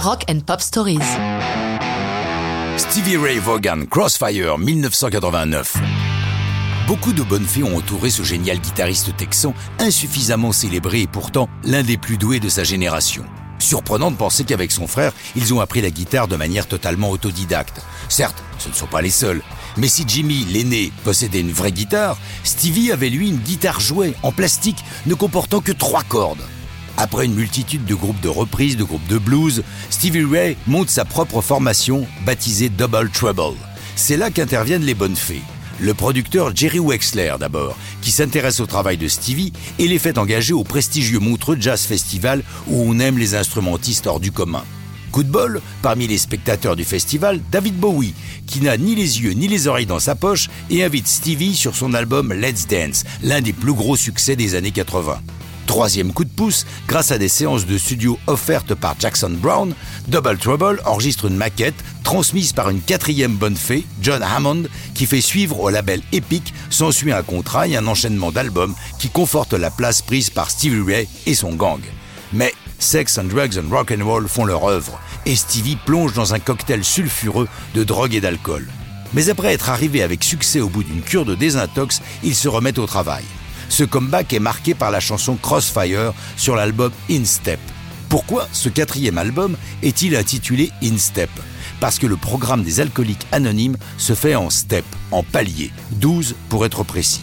Rock and Pop Stories. Stevie Ray Vaughan, Crossfire, 1989. Beaucoup de bonnes fées ont entouré ce génial guitariste texan, insuffisamment célébré et pourtant l'un des plus doués de sa génération. Surprenant de penser qu'avec son frère, ils ont appris la guitare de manière totalement autodidacte. Certes, ce ne sont pas les seuls. Mais si Jimmy, l'aîné, possédait une vraie guitare, Stevie avait lui une guitare jouée en plastique ne comportant que trois cordes. Après une multitude de groupes de reprises, de groupes de blues, Stevie Ray monte sa propre formation baptisée Double Trouble. C'est là qu'interviennent les bonnes fées. Le producteur Jerry Wexler d'abord, qui s'intéresse au travail de Stevie et les fait engager au prestigieux Montreux Jazz Festival où on aime les instrumentistes hors du commun. Coup de bol, parmi les spectateurs du festival, David Bowie, qui n'a ni les yeux ni les oreilles dans sa poche et invite Stevie sur son album Let's Dance, l'un des plus gros succès des années 80. Troisième coup de pouce, grâce à des séances de studio offertes par Jackson Brown, Double Trouble enregistre une maquette transmise par une quatrième bonne fée, John Hammond, qui fait suivre au label Epic s'ensuit un contrat et un enchaînement d'albums qui confortent la place prise par Stevie Ray et son gang. Mais Sex and Drugs and Rock and Roll font leur œuvre et Stevie plonge dans un cocktail sulfureux de drogue et d'alcool. Mais après être arrivé avec succès au bout d'une cure de désintox, il se remet au travail. Ce comeback est marqué par la chanson Crossfire sur l'album In Step. Pourquoi ce quatrième album est-il intitulé In Step? Parce que le programme des alcooliques anonymes se fait en step, en palier, 12 pour être précis.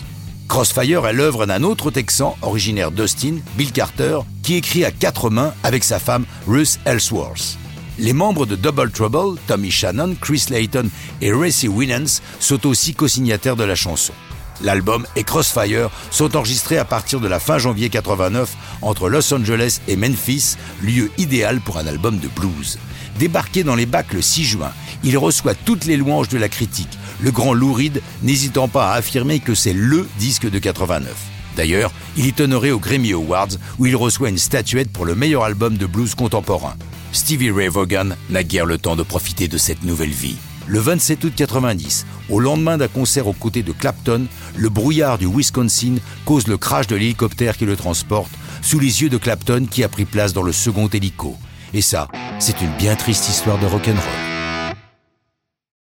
Crossfire est l'œuvre d'un autre Texan originaire d'Austin, Bill Carter, qui écrit à quatre mains avec sa femme Ruth Ellsworth. Les membres de Double Trouble, Tommy Shannon, Chris Layton et Racy Winans, sont aussi co-signataires de la chanson. L'album et Crossfire sont enregistrés à partir de la fin janvier 89 entre Los Angeles et Memphis, lieu idéal pour un album de blues. Débarqué dans les bacs le 6 juin, il reçoit toutes les louanges de la critique, le grand Lou Reed n'hésitant pas à affirmer que c'est LE disque de 89. D'ailleurs, il est honoré aux Grammy Awards où il reçoit une statuette pour le meilleur album de blues contemporain. Stevie Ray Vaughan n'a guère le temps de profiter de cette nouvelle vie. Le 27 août 90, au lendemain d'un concert aux côtés de Clapton, le brouillard du Wisconsin cause le crash de l'hélicoptère qui le transporte sous les yeux de Clapton qui a pris place dans le second hélico. Et ça, c'est une bien triste histoire de rock'n'roll.